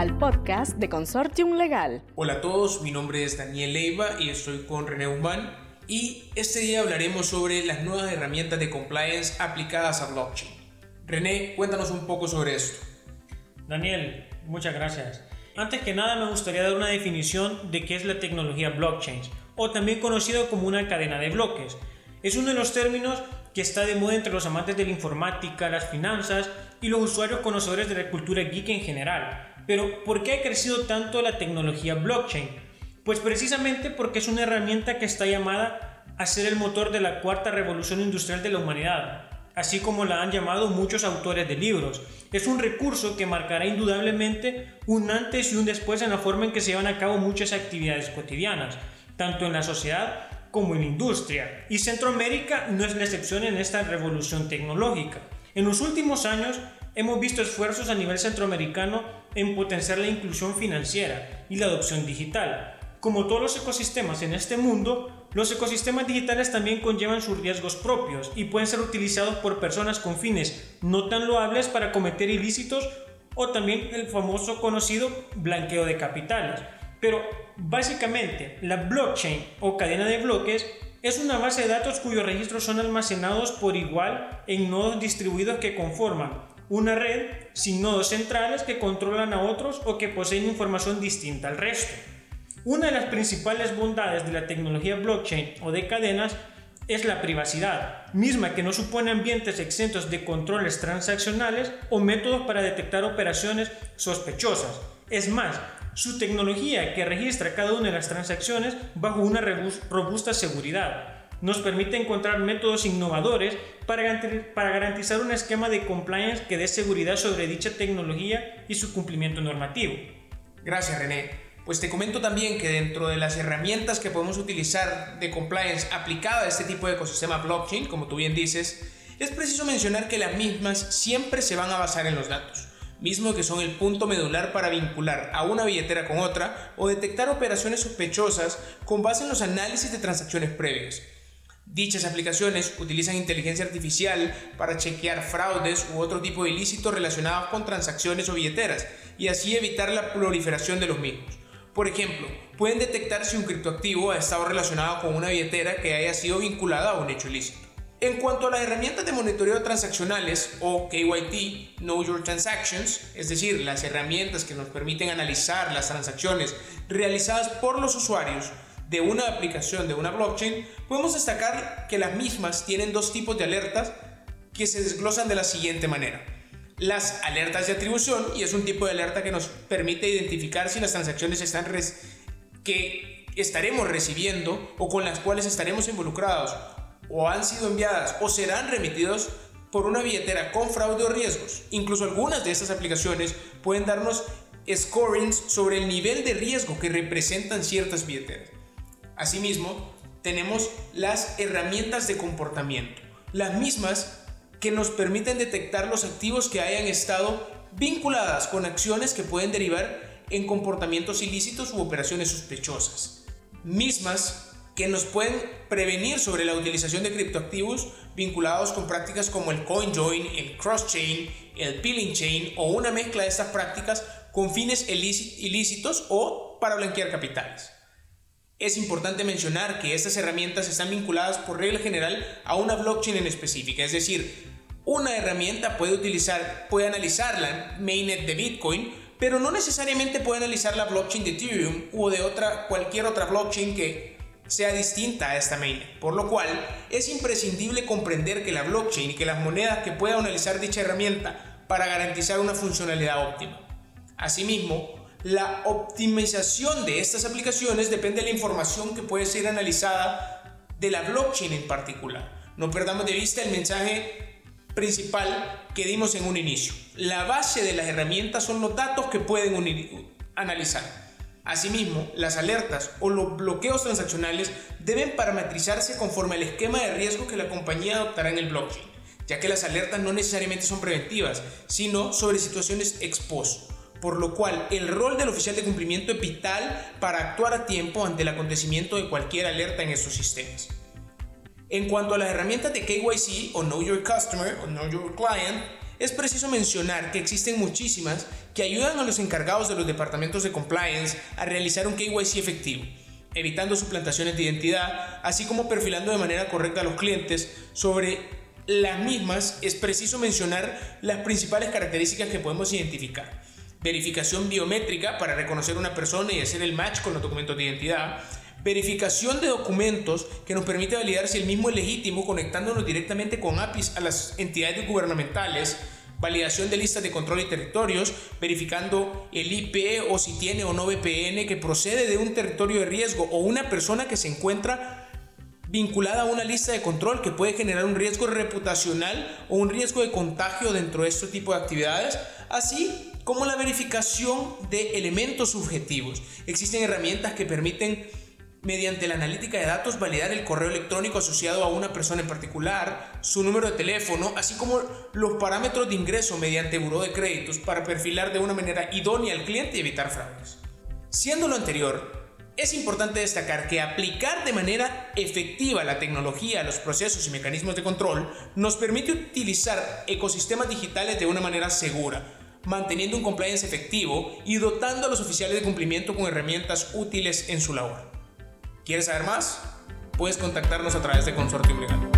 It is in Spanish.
al podcast de Consortium Legal. Hola a todos, mi nombre es Daniel Leiva y estoy con René Humán y este día hablaremos sobre las nuevas herramientas de compliance aplicadas a blockchain. René, cuéntanos un poco sobre esto. Daniel, muchas gracias. Antes que nada me gustaría dar una definición de qué es la tecnología blockchain, o también conocido como una cadena de bloques. Es uno de los términos que está de moda entre los amantes de la informática, las finanzas y los usuarios conocedores de la cultura geek en general. Pero, ¿por qué ha crecido tanto la tecnología blockchain? Pues precisamente porque es una herramienta que está llamada a ser el motor de la cuarta revolución industrial de la humanidad, así como la han llamado muchos autores de libros. Es un recurso que marcará indudablemente un antes y un después en la forma en que se llevan a cabo muchas actividades cotidianas, tanto en la sociedad como en industria. Y Centroamérica no es la excepción en esta revolución tecnológica. En los últimos años hemos visto esfuerzos a nivel centroamericano en potenciar la inclusión financiera y la adopción digital. Como todos los ecosistemas en este mundo, los ecosistemas digitales también conllevan sus riesgos propios y pueden ser utilizados por personas con fines no tan loables para cometer ilícitos o también el famoso conocido blanqueo de capitales. Pero básicamente la blockchain o cadena de bloques es una base de datos cuyos registros son almacenados por igual en nodos distribuidos que conforman una red sin nodos centrales que controlan a otros o que poseen información distinta al resto. Una de las principales bondades de la tecnología blockchain o de cadenas es la privacidad, misma que no supone ambientes exentos de controles transaccionales o métodos para detectar operaciones sospechosas. Es más, su tecnología que registra cada una de las transacciones bajo una robusta seguridad. Nos permite encontrar métodos innovadores para garantizar un esquema de compliance que dé seguridad sobre dicha tecnología y su cumplimiento normativo. Gracias René. Pues te comento también que dentro de las herramientas que podemos utilizar de compliance aplicada a este tipo de ecosistema blockchain, como tú bien dices, es preciso mencionar que las mismas siempre se van a basar en los datos mismo que son el punto medular para vincular a una billetera con otra o detectar operaciones sospechosas con base en los análisis de transacciones previas. Dichas aplicaciones utilizan inteligencia artificial para chequear fraudes u otro tipo de ilícitos relacionados con transacciones o billeteras y así evitar la proliferación de los mismos. Por ejemplo, pueden detectar si un criptoactivo ha estado relacionado con una billetera que haya sido vinculada a un hecho ilícito. En cuanto a las herramientas de monitoreo transaccionales o KYT, Know Your Transactions, es decir, las herramientas que nos permiten analizar las transacciones realizadas por los usuarios de una aplicación de una blockchain, podemos destacar que las mismas tienen dos tipos de alertas que se desglosan de la siguiente manera. Las alertas de atribución, y es un tipo de alerta que nos permite identificar si las transacciones están que estaremos recibiendo o con las cuales estaremos involucrados o han sido enviadas o serán remitidos por una billetera con fraude o riesgos. Incluso algunas de estas aplicaciones pueden darnos scorings sobre el nivel de riesgo que representan ciertas billeteras. Asimismo, tenemos las herramientas de comportamiento, las mismas que nos permiten detectar los activos que hayan estado vinculadas con acciones que pueden derivar en comportamientos ilícitos u operaciones sospechosas. Mismas que nos pueden prevenir sobre la utilización de criptoactivos vinculados con prácticas como el CoinJoin, el cross-chain, el peeling chain o una mezcla de estas prácticas con fines ilícitos o para blanquear capitales. Es importante mencionar que estas herramientas están vinculadas por regla general a una blockchain en específica, es decir, una herramienta puede utilizar, puede analizar la mainnet de Bitcoin, pero no necesariamente puede analizar la blockchain de Ethereum o de otra, cualquier otra blockchain que sea distinta a esta mainnet, por lo cual es imprescindible comprender que la blockchain y que las monedas que pueda analizar dicha herramienta para garantizar una funcionalidad óptima. Asimismo, la optimización de estas aplicaciones depende de la información que puede ser analizada de la blockchain en particular. No perdamos de vista el mensaje principal que dimos en un inicio. La base de las herramientas son los datos que pueden analizar. Asimismo, las alertas o los bloqueos transaccionales deben parametrizarse conforme al esquema de riesgo que la compañía adoptará en el blockchain, ya que las alertas no necesariamente son preventivas, sino sobre situaciones ex por lo cual el rol del oficial de cumplimiento es vital para actuar a tiempo ante el acontecimiento de cualquier alerta en estos sistemas. En cuanto a las herramientas de KYC o Know Your Customer o Know Your Client, es preciso mencionar que existen muchísimas que ayudan a los encargados de los departamentos de compliance a realizar un KYC efectivo, evitando suplantaciones de identidad, así como perfilando de manera correcta a los clientes sobre las mismas, es preciso mencionar las principales características que podemos identificar. Verificación biométrica para reconocer una persona y hacer el match con los documentos de identidad verificación de documentos que nos permite validar si el mismo es legítimo conectándonos directamente con APIs a las entidades gubernamentales, validación de listas de control y territorios, verificando el IP o si tiene o no VPN que procede de un territorio de riesgo o una persona que se encuentra vinculada a una lista de control que puede generar un riesgo reputacional o un riesgo de contagio dentro de este tipo de actividades, así como la verificación de elementos subjetivos. Existen herramientas que permiten mediante la analítica de datos validar el correo electrónico asociado a una persona en particular, su número de teléfono, así como los parámetros de ingreso mediante buró de créditos para perfilar de una manera idónea al cliente y evitar fraudes. Siendo lo anterior, es importante destacar que aplicar de manera efectiva la tecnología a los procesos y mecanismos de control nos permite utilizar ecosistemas digitales de una manera segura, manteniendo un compliance efectivo y dotando a los oficiales de cumplimiento con herramientas útiles en su labor. ¿Quieres saber más? Puedes contactarnos a través de Consortium Legal.